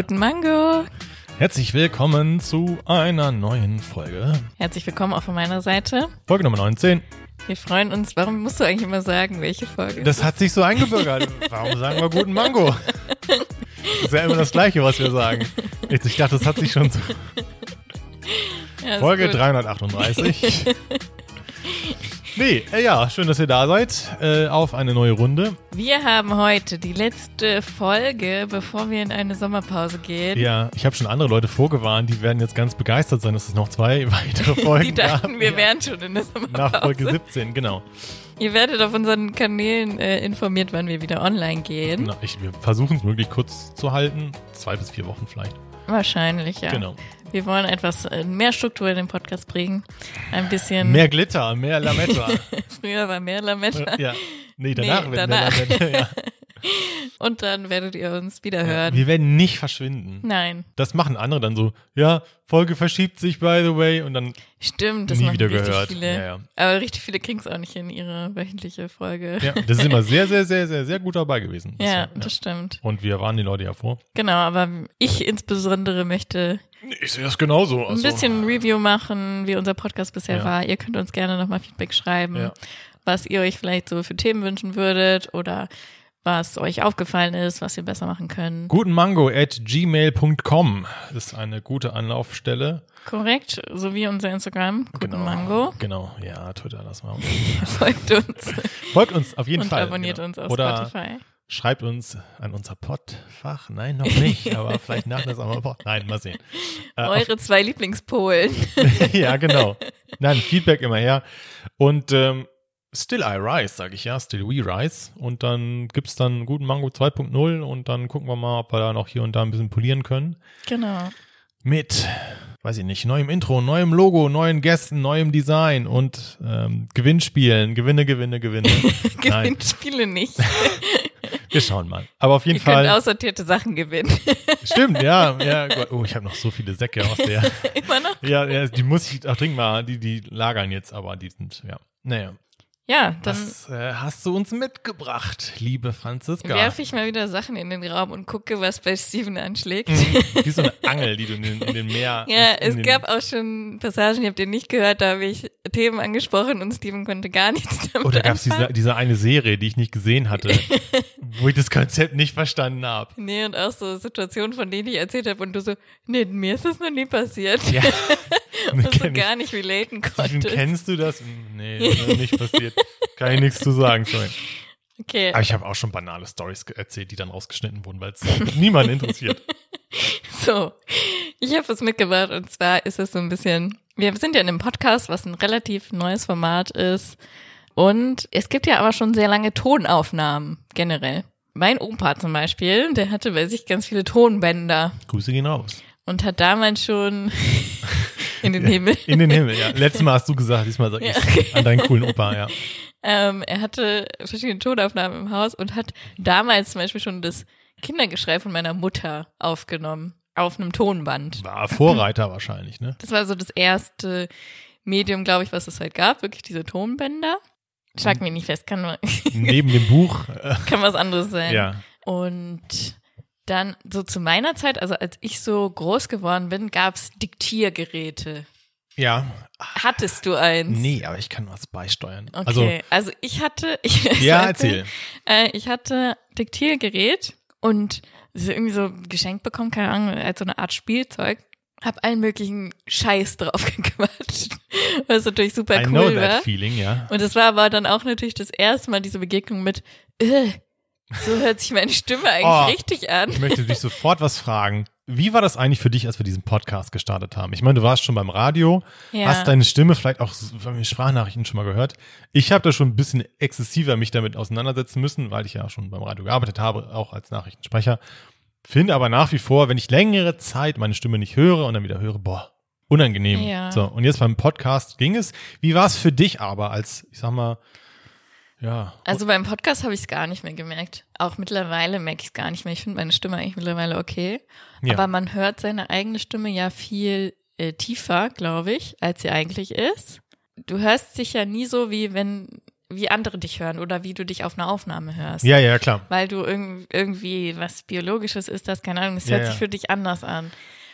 Guten Mango. Herzlich willkommen zu einer neuen Folge. Herzlich willkommen auch von meiner Seite. Folge Nummer 19. Wir freuen uns. Warum musst du eigentlich immer sagen, welche Folge? Das hat sich so eingebürgert. Warum sagen wir guten Mango? Das ist ja immer das Gleiche, was wir sagen. Ich dachte, das hat sich schon so. Ja, Folge gut. 338. Nee, äh, ja, schön, dass ihr da seid. Äh, auf eine neue Runde. Wir haben heute die letzte Folge, bevor wir in eine Sommerpause gehen. Ja, ich habe schon andere Leute vorgewarnt, die werden jetzt ganz begeistert sein, dass es noch zwei weitere Folgen Die dachten, gab. wir wären schon in der Sommerpause. Nach Folge 17, genau. Ihr werdet auf unseren Kanälen äh, informiert, wann wir wieder online gehen. Na, ich, wir versuchen es möglich kurz zu halten. Zwei bis vier Wochen vielleicht. Wahrscheinlich, ja. Genau. Wir wollen etwas äh, mehr Struktur in den Podcast bringen. Ein bisschen. Mehr Glitter, mehr Lametta. Früher war mehr Lametta. ja. Nee, danach Nee, wird danach. mehr Lametta. Ja. Und dann werdet ihr uns wieder hören. Wir werden nicht verschwinden. Nein, Das machen andere dann so, ja, Folge verschiebt sich, by the way, und dann stimmt. Das Nie machen wieder richtig gehört. viele. Ja, ja. Aber richtig viele kriegen es auch nicht in ihre wöchentliche Folge. Ja, das ist immer sehr, sehr, sehr, sehr, sehr gut dabei gewesen. Ja, bisher, das stimmt. Und wir warnen die Leute ja vor. Genau, aber ich insbesondere möchte Ich sehe das genauso. ein bisschen Review machen, wie unser Podcast bisher Ja. war. Ihr könnt uns gerne nochmal Feedback schreiben, Ja. was ihr euch vielleicht so für Themen wünschen würdet oder was euch aufgefallen ist, was wir besser machen können. Gutenmango at gmail.com ist eine gute Anlaufstelle. Korrekt, so wie unser Instagram, genau. Mango. Genau, ja, Twitter, das mal. Folgt uns Folgt uns auf jeden und Fall. abonniert genau. uns auf Oder Spotify. Schreibt uns an unser Podfach. Nein, noch nicht, aber vielleicht nach der Sommerpause. Nein, mal sehen. Äh, Eure zwei Lieblingspolen. ja, genau. Nein, Feedback immer her. Und ähm, Still I Rise, sage ich ja, Still We Rise. Und dann gibt's dann einen guten Mango 2.0 und dann gucken wir mal, ob wir da noch hier und da ein bisschen polieren können. Genau. Mit, weiß ich nicht, neuem Intro, neuem Logo, neuen Gästen, neuem Design und ähm, Gewinnspielen. Gewinne, Gewinne, Gewinne. Gewinnspiele nicht. Wir schauen mal. Aber auf jeden Ihr könnt Fall. aussortierte Sachen gewinnen. Stimmt, ja. ja Gott, oh, ich habe noch so viele Säcke aus der. Immer noch. Ja, ja, die muss ich auch dringend mal, die, die lagern jetzt, aber die sind, ja. Naja. Ja, dann Was äh, hast du uns mitgebracht, liebe Franziska? werfe ich mal wieder Sachen in den Raum und gucke, was bei Steven anschlägt. Wie so eine Angel, die du in, den- in den Meer. Ja, es gab auch schon Passagen, ihr habt ihr nicht gehört, da habe ich Themen angesprochen und Steven konnte gar nichts damit Oder gab es diese, diese eine Serie, die ich nicht gesehen hatte, wo ich das Konzept nicht verstanden habe. Nee, und auch so Situationen, von denen ich erzählt habe und du so, nee, mir ist das noch nie passiert. Ja. und so gar nicht relaten Steven, konntest. kennst du das? Nee, das ist nicht passiert. Kann ich nichts zu sagen, sorry. Okay, Aber ich habe auch schon banale Stories erzählt, die dann rausgeschnitten wurden, weil es niemand interessiert. so. Ich habe was mitgebracht und zwar ist es so ein bisschen, wir sind ja in einem Podcast, was ein relativ neues Format ist. Und es gibt ja aber schon sehr lange Tonaufnahmen generell. Mein Opa zum Beispiel, der hatte bei sich ganz viele Tonbänder Grüße gehen raus. und hat damals schon in den Himmel. In den Himmel, ja. Letztes Mal hast du gesagt, diesmal sag Ja, ich okay. an deinen coolen Opa, ja. Ähm, er hatte verschiedene Tonaufnahmen im Haus und hat damals zum Beispiel schon das Kindergeschrei von meiner Mutter aufgenommen. Auf einem Tonband. War Vorreiter wahrscheinlich, ne? Das war so das erste Medium, glaube ich, was es halt gab. Wirklich diese Tonbänder. Schlag mich nicht fest, kann, Neben dem Buch, äh, kann was anderes sein. ja. Und dann so zu meiner Zeit, also als ich so groß geworden bin, gab's Diktiergeräte. Ja. Hattest du eins? Nee, aber ich kann was beisteuern. Okay, Also, also, ich hatte, ich, ja, sagte, erzähl. Äh, ich hatte Diktiergerät und irgendwie so geschenkt bekommen, keine Ahnung, als so eine Art Spielzeug. Hab allen möglichen Scheiß drauf gequatscht, was natürlich super I know cool that war. feeling, ja. Und es war aber dann auch natürlich das erste Mal diese Begegnung mit, äh, so hört sich meine Stimme eigentlich Oh. richtig an. Ich möchte dich sofort was fragen. Wie war das eigentlich für dich, als wir diesen Podcast gestartet haben? Ich meine, du warst schon beim Radio, Ja. hast deine Stimme vielleicht auch von den Sprachnachrichten schon mal gehört. Ich habe da schon ein bisschen exzessiver mich damit auseinandersetzen müssen, weil ich ja schon beim Radio gearbeitet habe, auch als Nachrichtensprecher. Finde aber nach wie vor, wenn ich längere Zeit meine Stimme nicht höre und dann wieder höre, boah, unangenehm. Ja. So, und jetzt beim Podcast ging es. Wie war es für dich aber als, ich sag mal, ja, Also beim Podcast habe ich es gar nicht mehr gemerkt. Auch mittlerweile merke ich es gar nicht mehr. Ich finde meine Stimme eigentlich mittlerweile okay. Ja. Aber man hört seine eigene Stimme ja viel äh, tiefer, glaube ich, als sie eigentlich ist. Du hörst dich ja nie so, wie wenn wie andere dich hören oder wie du dich auf einer Aufnahme hörst. Ja, ja, klar. Weil du irg irgendwie was Biologisches ist, das, keine Ahnung, es Ja, hört ja. sich für dich anders an.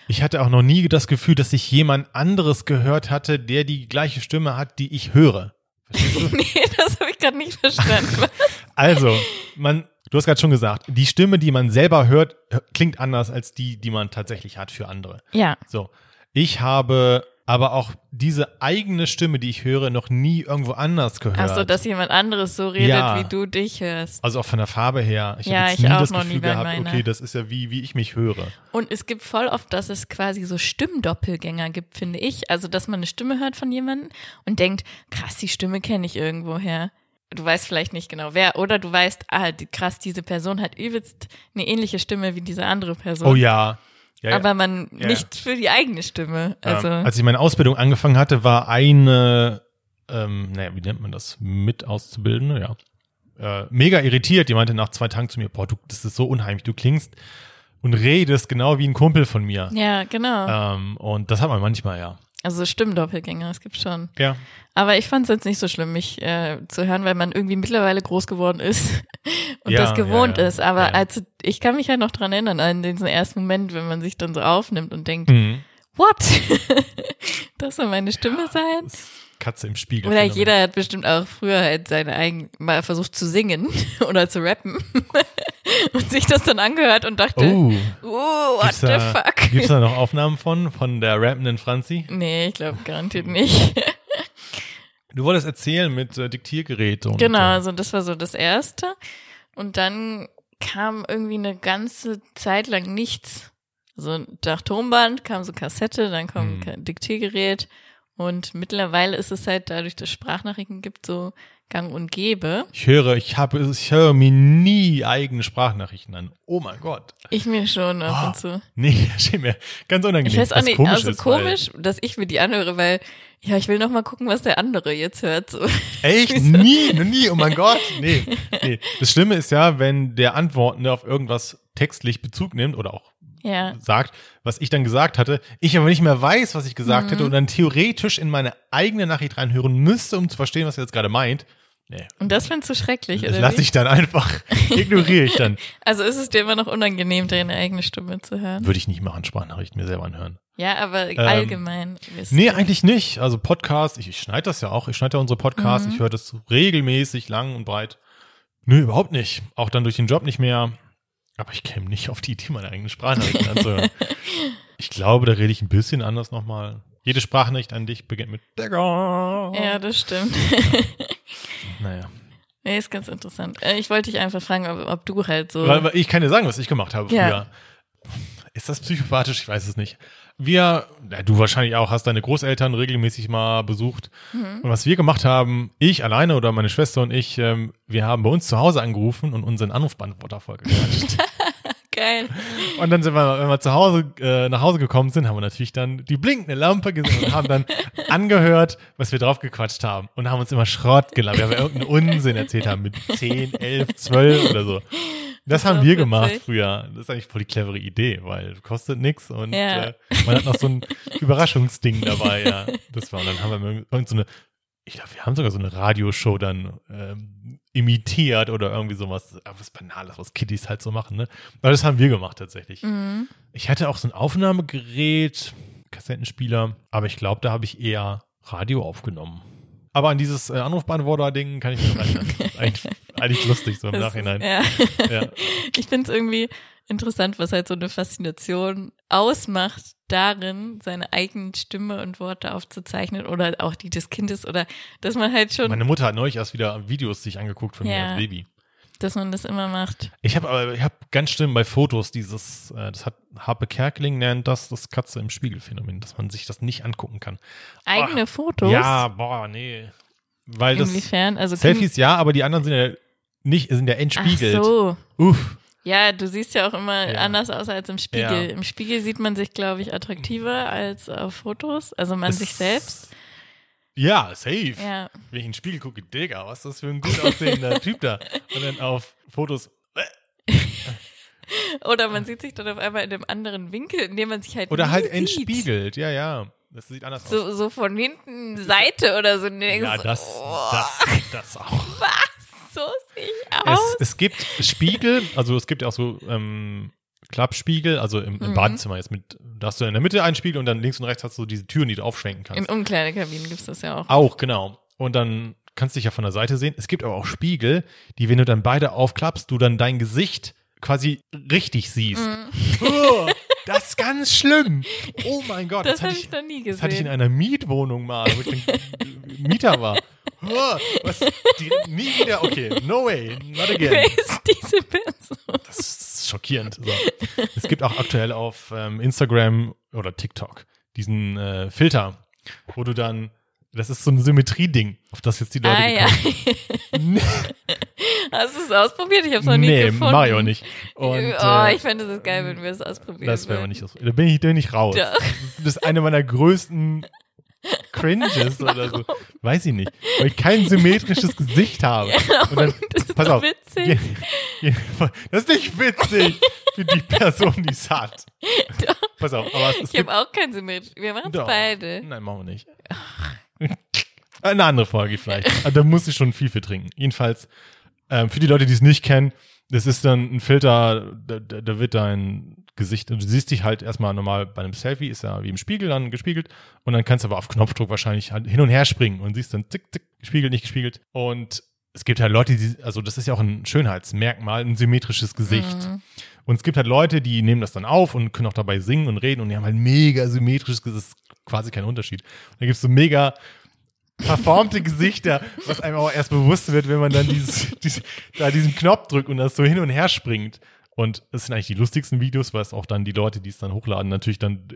Ich hatte auch noch nie das Gefühl, dass ich jemand anderes gehört hatte, der die gleiche Stimme hat, die ich höre. Verstehst du? nee, das habe ich gerade nicht verstanden. Also, man, du hast gerade schon gesagt, die Stimme, die man selber hört, klingt anders als die, die man tatsächlich hat für andere. ja, So, ich habe aber auch diese eigene Stimme, die ich höre, noch nie irgendwo anders gehört. ach so, dass jemand anderes so redet, Ja. wie du dich hörst. also auch von der Farbe her. Ich Ja, ich nie auch das noch Gefühl nie gehabt, meiner. okay, das ist ja wie, wie ich mich höre. Und es gibt voll oft, dass es quasi so Stimmdoppelgänger gibt, finde ich. Also, dass man eine Stimme hört von jemandem und denkt, krass, die Stimme kenne ich irgendwoher. Du weißt vielleicht nicht genau wer. Oder du weißt, ah, die, krass, diese Person hat übelst eine ähnliche Stimme wie diese andere Person. Oh ja. Ja. Aber man Ja. nicht für die eigene Stimme. Also, als ich meine Ausbildung angefangen hatte, war eine, ähm, naja, wie nennt man das? Mit Auszubildende, ja. Äh, mega irritiert. Die meinte nach zwei Tagen zu mir, boah, du, das ist so unheimlich. Du klingst und redest genau wie ein Kumpel von mir. ja, genau. Ähm, und das hat man manchmal, ja. Also Stimmdoppelgänger, es gibt schon. Ja. Aber ich fand es jetzt nicht so schlimm, mich äh, zu hören, weil man irgendwie mittlerweile groß geworden ist und Ja, das gewohnt ja, ja. ist. Aber Ja. als ich kann mich halt noch dran erinnern, an diesen ersten Moment, wenn man sich dann so aufnimmt und denkt, Mhm. what? das soll meine Stimme sein? Katze im Spiegel. Oder jeder hat bestimmt auch früher halt seine eigenen, mal versucht zu singen oder zu rappen und sich das dann angehört und dachte, Oh, oh, what gibt's the da, fuck? gibt's da noch Aufnahmen von, von der rappenden Franzi? Nee, ich glaube garantiert nicht. Du wolltest erzählen mit äh, Diktiergerät und. Genau, also das war so das Erste. Und dann kam irgendwie eine ganze Zeit lang nichts. So nach Tonband kam so Kassette, dann kam Hm. ein Diktiergerät. Und mittlerweile ist es halt dadurch, dass Sprachnachrichten gibt, so gang und gäbe. ich höre, ich habe, ich höre mir nie eigene Sprachnachrichten an. Oh mein Gott. Ich mir schon ab Ah, und zu. Nee, das mir ganz unangenehm. Ich weiß auch nicht, komisch also ist, komisch, dass ich mir die anhöre, weil, ja, ich will noch mal gucken, was der andere jetzt hört. So. Echt? Nie, nie, oh mein Gott. Nee, nee. Das Schlimme ist ja, wenn der Antwortende auf irgendwas textlich Bezug nimmt oder auch Ja, sagt, was ich dann gesagt hatte, ich aber nicht mehr weiß, was ich gesagt Mhm. hätte und dann theoretisch in meine eigene Nachricht reinhören müsste, um zu verstehen, was er jetzt gerade meint. Nee, und das findest du schrecklich, das oder lasse wie? ich dann einfach, ignoriere ich dann. Also ist es dir immer noch unangenehm, deine eigene Stimme zu hören? Würde ich nicht machen, Sprachnachrichten mir selber anhören. Ja, aber allgemein. Ähm, Nee, ihr. eigentlich nicht. Also Podcast, ich, ich schneide das ja auch. Ich schneide ja unsere Podcasts. Mhm. Ich höre das regelmäßig, lang und breit. Nö, überhaupt nicht. Auch dann durch den Job nicht mehr. Aber ich käme nicht auf die Idee, meine eigenen Sprachnachrichten anzuhören. Ich glaube, da rede ich ein bisschen anders nochmal. Jede Sprachnachricht an dich beginnt mit Digga. Ja, das stimmt. Naja. nee, ist ganz interessant. Äh, Ich wollte dich einfach fragen, ob, ob du halt so. Weil, weil ich kann dir sagen, was ich gemacht habe Ja. früher. Ist das psychopathisch? Ich weiß es nicht. Wir, du wahrscheinlich auch, hast deine Großeltern regelmäßig mal besucht. Mhm. Und was wir gemacht haben, ich alleine oder meine Schwester und ich, ähm, wir haben bei uns zu Hause angerufen und unseren Anrufbeantworter vollgequatscht. Geil. und dann sind wir, wenn wir zu Hause, äh, nach Hause gekommen sind, haben wir natürlich dann die blinkende Lampe gesehen und haben dann angehört, was wir drauf gequatscht haben und haben uns immer Schrott gelacht, weil wir irgendeinen Unsinn erzählt haben mit 10, 11, 12 oder so. Das, Das haben wir witzig. gemacht früher. Das ist eigentlich voll die clevere Idee, weil kostet nix und Ja. äh, man hat noch so ein Überraschungsding dabei, ja. Das war, und dann haben wir irgend so eine, ich glaube, wir haben sogar so eine Radioshow dann ähm, imitiert oder irgendwie sowas, aber was Banales, was Kiddies halt so machen, ne? Aber das haben wir gemacht tatsächlich. Mhm. Ich hatte auch so ein Aufnahmegerät, Kassettenspieler, aber ich glaube, da habe ich eher Radio aufgenommen. Aber an dieses äh, Anrufbeantworter-Ding kann ich mich noch erinnern. Das eigentlich, lustig so im Das Nachhinein. Ist, ja. Ja. Ich finde es irgendwie interessant, was halt so eine Faszination ausmacht, darin seine eigenen Stimme und Worte aufzuzeichnen oder auch die des Kindes oder dass man halt schon, Meine Mutter hat neulich erst wieder Videos sich angeguckt von mir Ja. als Baby. dass man das immer macht. Ich habe aber, ich habe ganz schlimm bei Fotos dieses, äh, das hat Harpe Kerkeling nennt das das Katze im Spiegel Phänomen, dass man sich das nicht angucken kann. Eigene Fotos? Ja, boah, nee. Weil das Inwiefern? Also Selfies ja, aber die anderen sind ja nicht, sind ja entspiegelt. Ach so. Uff. Ja, du siehst ja auch immer Ja. anders aus als im Spiegel. Ja. Im Spiegel sieht man sich, glaube ich, attraktiver als auf Fotos. Also man Das- sich selbst. Ja, safe. Ja. Wenn ich in den Spiegel gucke, Digga, was ist das für ein gut aussehender Typ da? Und dann auf Fotos, Oder man sieht sich dann auf einmal in einem anderen Winkel, in dem man sich halt oder halt sieht. entspiegelt, ja, ja. Das sieht anders aus. So, so von hinten Seite oder so. Ja, so, das, oh, das, das auch. so sehe ich Es, aus. es gibt Spiegel, also es gibt ja auch so ähm, Klappspiegel, also im, im Mhm. Badezimmer jetzt mit, da hast du in der Mitte einen Spiegel und dann links und rechts hast du diese Türen, die du aufschwenken kannst. In Umkleidekabinen gibt's das ja auch. Auch, genau. Und dann kannst du dich ja von der Seite sehen. Es gibt aber auch Spiegel, die, wenn du dann beide aufklappst, du dann dein Gesicht quasi richtig siehst. Mhm. Oh, das ist ganz schlimm. Oh mein Gott, Das das, habe hatte ich ich, noch nie das hatte ich in gesehen. einer Mietwohnung mal, wo ich dann Mieter war. Oh, was, die, nie wieder, okay, no way, not again. Wer ist diese Person? Das ist schockierend. So. Es gibt auch aktuell auf ähm, Instagram oder TikTok diesen äh, Filter, wo du dann, das ist so ein Symmetrie-Ding, auf das jetzt die Leute Ah ja. Hast du es ausprobiert? Ich habe es noch nie Nee, gefunden. mach ich auch nicht. Und, oh, äh, ich fände es geil, wenn wir es ausprobieren das wäre aber nicht so. Da bin ich, bin ich raus. Doch. Das ist eine meiner größten Cringes oder so. Weiß ich nicht. Weil ich kein symmetrisches Gesicht habe. und dann, das ist pass auf. witzig. Je, je, das ist nicht witzig für die Person, die es hat. Doch. Pass auf, aber es, es Ich habe auch kein Symmetrie. Wir machen es beide. Nein, machen wir nicht. Eine andere Folge vielleicht. Also, da muss ich schon viel für trinken. Jedenfalls, ähm, für die Leute, die es nicht kennen, das ist dann ein Filter, da, da, da wird dein Gesicht, du siehst dich halt erstmal normal bei einem Selfie, ist ja wie im Spiegel dann gespiegelt und dann kannst du aber auf Knopfdruck wahrscheinlich halt hin und her springen und siehst dann zick, zick, gespiegelt, nicht gespiegelt. Und es gibt halt Leute, die, also das ist ja auch ein Schönheitsmerkmal, ein symmetrisches Gesicht. Mhm. Und es gibt halt Leute, die nehmen das dann auf und können auch dabei singen und reden und die haben halt mega symmetrisches Gesicht. Das ist quasi kein Unterschied. Und da gibt es so mega verformte Gesichter, was einem auch erst bewusst wird, wenn man dann dieses, dieses, da diesen Knopf drückt und das so hin und her springt. Und das sind eigentlich die lustigsten Videos, weil es auch dann die Leute, die es dann hochladen, natürlich dann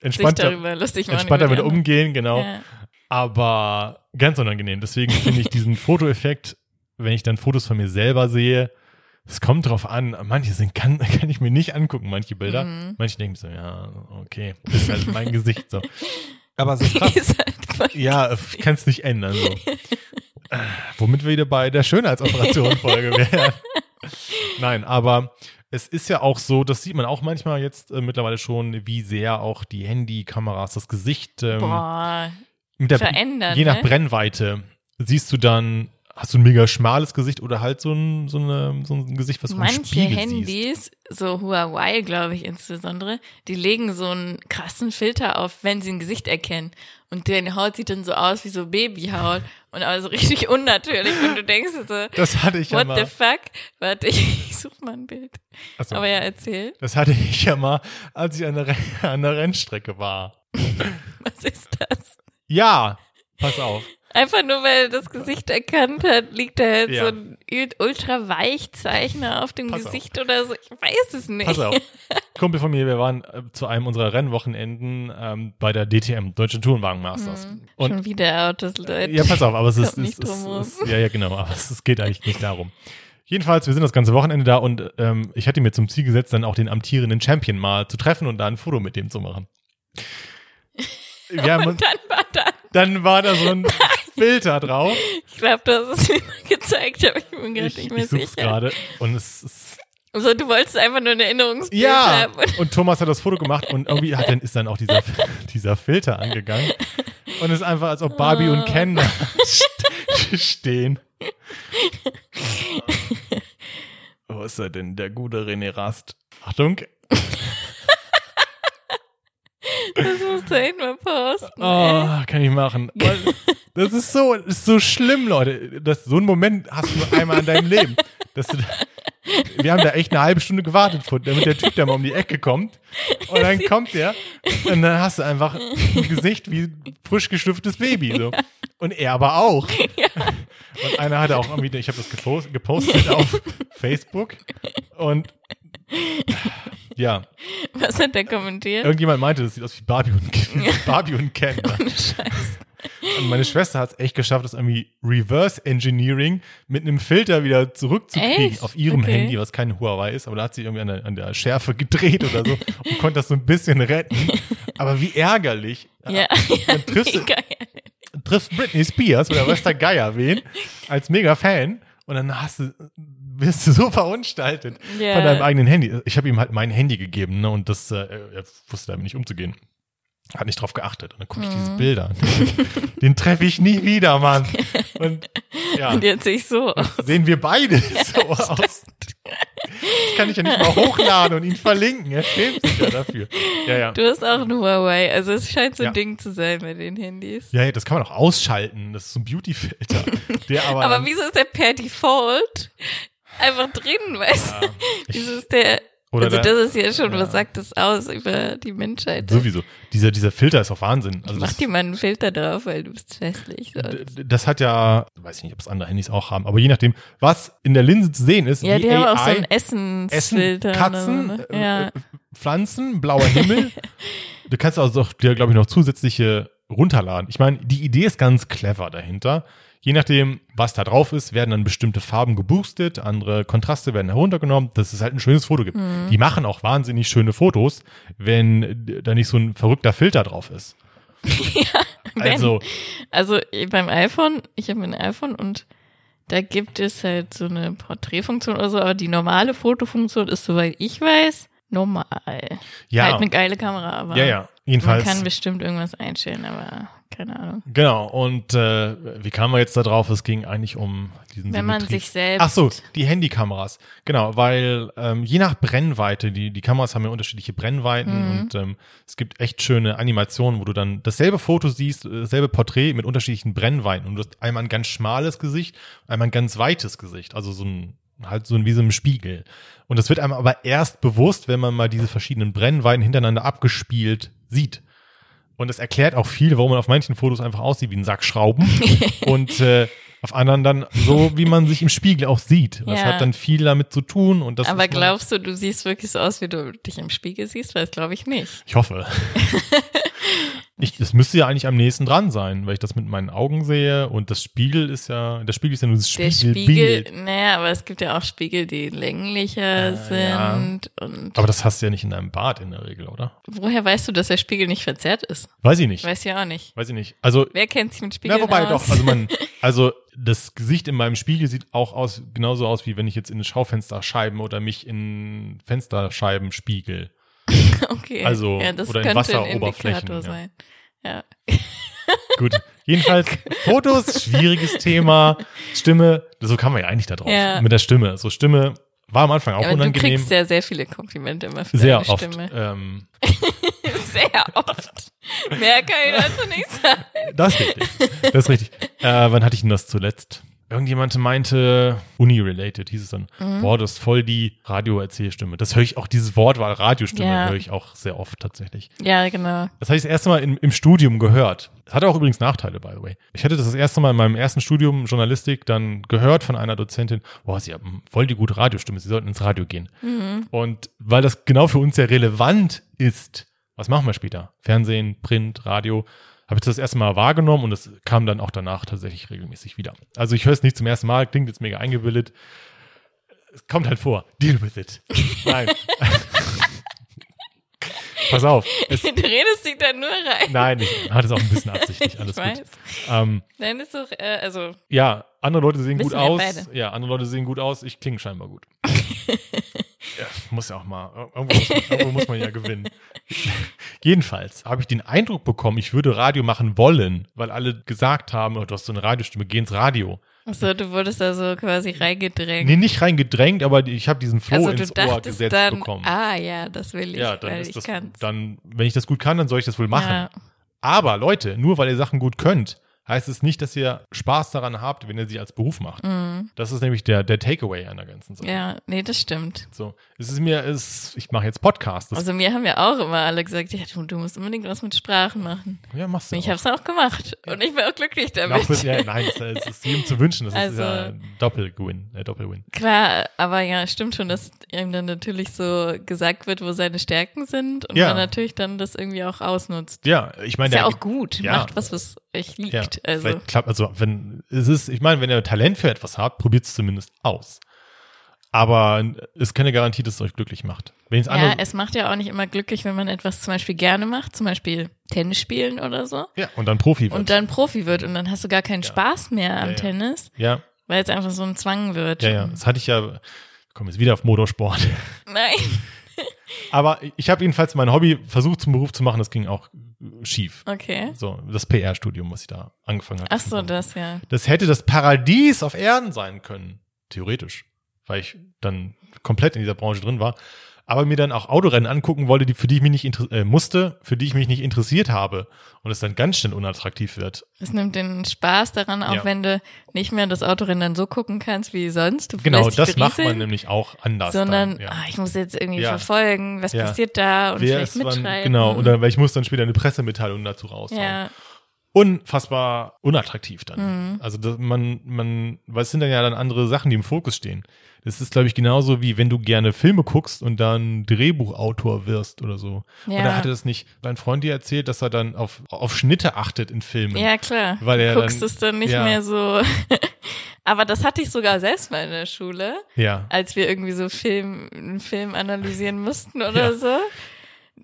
entspannter, darüber lustig machen. entspannter damit umgehen, genau. Ja. Aber ganz unangenehm. Deswegen finde ich diesen Fotoeffekt, wenn ich dann Fotos von mir selber sehe, es kommt drauf an. Manche sind, kann, kann ich mir nicht angucken, manche Bilder. Mhm. Manche denken so, ja, okay, ist halt mein Gesicht so. Aber es ist krass. Halt Ja, ich kann es nicht ändern. So. Äh, Womit wir wieder bei der Schönheitsoperation-Folge wären. Nein, aber es ist ja auch so, das sieht man auch manchmal jetzt äh, mittlerweile schon, wie sehr auch die Handykameras das Gesicht ähm, Boah, mit der, verändern, je nach ne? Brennweite siehst du dann, hast du ein mega schmales Gesicht oder halt so ein, so eine, so ein Gesicht, was du manche Spiegel siehst. Handys, so Huawei, glaube ich insbesondere, die legen so einen krassen Filter auf, wenn sie ein Gesicht erkennen. Und deine Haut sieht dann so aus wie so Babyhaut und aber so richtig unnatürlich. Und du denkst so, Das hatte ich ja what mal. the fuck? Warte, ich such mal ein Bild. Achso, Aber ja, erzähl. Das hatte ich ja mal, als ich an der, an der Rennstrecke war. Was ist das? Ja, pass auf. Einfach nur, weil er das Gesicht erkannt hat, liegt da jetzt Ja. so ein ultra Weichzeichner auf dem Pass auf. Gesicht oder so. Ich weiß es nicht. Pass auf. Kumpel von mir, wir waren äh, zu einem unserer Rennwochenenden ähm, bei der DTM, Deutsche Tourenwagen Masters. Und Schon wieder Autos, Leute. ja, pass auf, aber es ist, es, nicht es, ja, ja, genau, aber es, es geht eigentlich nicht darum. Jedenfalls, wir sind das ganze Wochenende da und ähm, ich hatte mir zum Ziel gesetzt, dann auch den amtierenden Champion mal zu treffen und da ein Foto mit dem zu machen. Wir haben Und dann war da, dann war da so ein Filter drauf. ich glaube, du hast es mir mal gezeigt, aber ich bin gerade nicht mehr ich sicher. gerade und es ist So, du wolltest einfach nur ein Erinnerungsbild Ja, haben. Und und Thomas hat das Foto gemacht und irgendwie hat dann, ist dann auch dieser, dieser Filter angegangen. Und es ist einfach, als ob Barbie und Ken da st- stehen. Wo ist er denn, der gute René Rast? Achtung. Das musst du echt mal posten. ey. Oh, kann ich machen. Das ist so, ist so schlimm, Leute. Das, so einen Moment hast du nur einmal in deinem Leben. Dass du wir haben da echt eine halbe Stunde gewartet, damit der Typ da mal um die Ecke kommt. Und dann kommt der und dann hast du einfach ein Gesicht wie frisch geschlüpftes Baby. So. Und er aber auch. Und einer hatte auch irgendwie, ich habe das gepost, gepostet auf Facebook. Und ja, Was hat der kommentiert? irgendjemand meinte, das sieht aus wie Barbie und, Barbie und Ken. Ohne Scheiß. Und meine Schwester hat es echt geschafft, das irgendwie Reverse Engineering mit einem Filter wieder zurückzukriegen Echt? auf ihrem Okay. Handy, was kein Huawei ist, aber da hat sie irgendwie an der, an der Schärfe gedreht oder so und konnte das so ein bisschen retten. Aber wie ärgerlich. Ja, Dann triffst mega. triffst Britney Spears oder weiß der Geier wen als mega Fan und dann hast du, wirst du so verunstaltet Ja. von deinem eigenen Handy. Ich habe ihm halt mein Handy gegeben ne, und das, äh, er wusste damit nicht umzugehen. Hat nicht drauf geachtet. Und dann gucke ich diese Bilder. Den treffe ich nie wieder, Mann. Und ja, Und jetzt sehe ich so aus. sehen wir beide so aus. Das kann ich ja nicht mal hochladen und ihn verlinken. Er schämt sich ja dafür. Ja, ja. Du hast auch ein Huawei, also es scheint so ein Ja. Ding zu sein bei den Handys. Ja, ja, das kann man auch ausschalten. Das ist so ein Beauty-Filter. Aber, Aber wieso ist der per Default einfach drin, weißt du? Wieso ist der, Oder also das ist ja schon, ja. was sagt das aus über die Menschheit? sowieso. Dieser, dieser Filter ist auch Wahnsinn. Also Mach dir mal einen Filter drauf, weil du bist hässlich. Das hat ja, weiß ich nicht, ob es andere Handys auch haben, aber je nachdem, was in der Linse zu sehen ist, Ja, wie die haben auch so AI, einen Essen, Essensfilter. Katzen, oder so, äh, ne? Ja. äh, Pflanzen, blauer Himmel. du kannst also auch dir, glaube ich, noch zusätzliche runterladen. Ich meine, die Idee ist ganz clever dahinter. Je nachdem, was da drauf ist, werden dann bestimmte Farben geboostet, andere Kontraste werden heruntergenommen, dass es halt ein schönes Foto gibt. Mhm. Die machen auch wahnsinnig schöne Fotos, wenn da nicht so ein verrückter Filter drauf ist. Wenn. Also, Also beim iPhone, ich habe ein iPhone und da gibt es halt so eine Porträtfunktion oder so, aber die normale Fotofunktion ist, soweit ich weiß, normal. ja, Halt eine geile Kamera, aber ja, ja, man jedenfalls. kann bestimmt irgendwas einstellen, aber keine Ahnung. Genau, und äh, wie kamen wir jetzt da drauf? Es ging eigentlich um diesen Wenn man Symmetrie- sich selbst. Ach so, die Handykameras. Genau, weil ähm, je nach Brennweite, die, die Kameras haben ja unterschiedliche Brennweiten Mhm. und ähm, es gibt echt schöne Animationen, wo du dann dasselbe Foto siehst, äh, dasselbe Porträt mit unterschiedlichen Brennweiten und du hast einmal ein ganz schmales Gesicht, einmal ein ganz weites Gesicht, also so ein halt so ein wie so ein Spiegel. Und das wird einem aber erst bewusst, wenn man mal diese verschiedenen Brennweiten hintereinander abgespielt sieht. Und das erklärt auch viel, warum man auf manchen Fotos einfach aussieht wie ein Sack Schrauben und äh, auf anderen dann so, wie man sich im Spiegel auch sieht. Das Ja. hat dann viel damit zu tun und das aber glaubst du, du siehst wirklich so aus, wie du dich im Spiegel siehst? Weil das glaube ich nicht. Ich hoffe. ich, das müsste ja eigentlich am nächsten dran sein, weil ich das mit meinen Augen sehe und das Spiegel ist ja, der Spiegel ist ja nur das Der Spiegelbild. Spiegel, naja, aber es gibt ja auch Spiegel, die länglicher ja. sind. Und Aber das hast du ja nicht in deinem Bad in der Regel, oder? woher weißt du, dass der Spiegel nicht verzerrt ist? Weiß ich nicht. Weiß ja auch nicht. Weiß ich nicht. Also Wer kennt sich mit Spiegeln Na, wobei aus? doch, also man, also das Gesicht in meinem Spiegel sieht auch aus, genauso aus, wie wenn ich jetzt in Schaufensterscheiben oder mich in Fensterscheiben spiegel. okay. also- ja, das oder in Wasseroberflächen, ja. sein. Ja. Gut. Jedenfalls, Fotos, schwieriges Thema. Stimme, so kann man ja eigentlich da drauf. Ja. Mit der Stimme. So Stimme war am Anfang auch du unangenehm. kriegst ja sehr viele Komplimente immer für Sehr deine oft. Stimme. Ähm, Sehr oft. Mehr kann ich dazu nicht sagen. das ist richtig. Das ist richtig. Äh, wann hatte ich denn das zuletzt? Irgendjemand meinte, Uni-related hieß es dann. Mhm. Boah, das ist voll die Radio-Erzählstimme. Das höre ich auch, dieses Wortwahl Radiostimme Ja. höre ich auch sehr oft tatsächlich. Ja, genau. Das habe ich das erste Mal im, im Studium gehört. Das hatte auch übrigens Nachteile, by the way. Ich hatte das das erste Mal in meinem ersten Studium Journalistik dann gehört von einer Dozentin, boah, sie haben voll die gute Radiostimme, sie sollten ins Radio gehen. Und weil das genau für uns sehr relevant ist, was machen wir später? Fernsehen, Print, Radio, habe ich das, das erste Mal wahrgenommen und das kam dann auch danach tatsächlich regelmäßig wieder. Also ich höre es nicht zum ersten Mal, klingt jetzt mega eingebildet. Es kommt halt vor. Deal with it. Nein. Pass auf. Es, Du redest dich da nur rein. Nein, ich hatte es auch ein bisschen absichtlich. Alles ich gut. Ähm, Nein, ist doch, äh, also, ja, andere Leute sehen gut aus. beide. Ja, andere Leute sehen gut aus. Ich klinge scheinbar gut. ja, muss ja auch mal. Irgendwo muss, man, irgendwo muss man ja gewinnen. Jedenfalls habe ich den Eindruck bekommen, ich würde Radio machen wollen, weil alle gesagt haben, oh, du hast so eine Radiostimme, geh ins Radio. achso, du wurdest da so quasi reingedrängt. Nee, nicht reingedrängt, aber ich habe diesen Floh also ins Ohr gesetzt dann, bekommen. ah ja, das will ich, ja, dann ist ich das, kann's. dann, wenn ich das gut kann, dann soll ich das wohl machen. Ja. Aber Leute, nur weil ihr Sachen gut könnt, heißt es nicht, dass ihr Spaß daran habt, wenn ihr sie als Beruf macht. Das ist nämlich der, der Takeaway an der ganzen Sache. Mhm. ja, nee, das stimmt. So, es ist mir, es, ich mache jetzt Podcast. Das, Also mir haben ja auch immer alle gesagt, ja, du, du musst unbedingt was mit Sprachen machen. ja, machst du. Und ich habe es auch gemacht und ich bin auch glücklich damit. bis- ja, nein, es, ist jedem zu wünschen. Das Also- ist ja ein Doppelwin, äh, Doppelwin. Klar, aber ja, stimmt schon, dass ihm dann natürlich so gesagt wird, wo seine Stärken sind und Ja. man natürlich dann das irgendwie auch ausnutzt. Ja, ich meine, Ist ja auch gut, ja. macht was, was euch liegt. Ja, also, vielleicht klappt, also wenn es ist, ich meine, wenn ihr Talent für etwas habt, probiert es zumindest aus. Aber es ist keine Garantie, dass es euch glücklich macht. Wenn ja, es macht ja auch nicht immer glücklich, wenn man etwas zum Beispiel gerne macht, zum Beispiel Tennis spielen oder so, ja, und dann Profi wird. und dann Profi wird und dann hast du gar keinen Spaß mehr am Ja, ja. Tennis, ja, weil es einfach so ein Zwang wird. ja, ja, das hatte ich ja, komm jetzt wieder auf Motorsport. Nein. Aber ich habe jedenfalls mein Hobby versucht zum Beruf zu machen, das ging auch schief. Okay. So, das PR-Studium, was ich da angefangen habe. Ach so, das ja. Das hätte das Paradies auf Erden sein können. Theoretisch. Weil ich dann komplett in dieser Branche drin war. Aber mir dann auch Autorennen angucken wollte, die, für die ich mich nicht äh, musste, für die ich mich nicht interessiert habe. Und es dann ganz schnell unattraktiv wird. Es nimmt den Spaß daran, auch Ja. wenn du nicht mehr das Autorennen dann so gucken kannst wie sonst. Du Genau, das macht man nämlich auch anders. Sondern, dann, ja. ah, ich muss jetzt irgendwie Ja. verfolgen, was passiert da und Wer vielleicht ist wann, mitschreiben. genau, oder weil ich muss dann später eine Pressemitteilung dazu raushauen. ja, unfassbar unattraktiv dann. Mhm. Also man, man, weil es sind dann ja dann andere Sachen, die im Fokus stehen. Das ist, glaube ich, genauso wie wenn du gerne Filme guckst und dann Drehbuchautor wirst oder so. Ja. Oder hatte das nicht dein Freund dir erzählt, dass er dann auf, auf Schnitte achtet in Filmen? ja klar. Weil er du guckst dann- es dann nicht ja. mehr so. Aber das hatte ich sogar selbst mal in der Schule, Ja. als wir irgendwie so Film, einen Film analysieren mussten oder Ja. so.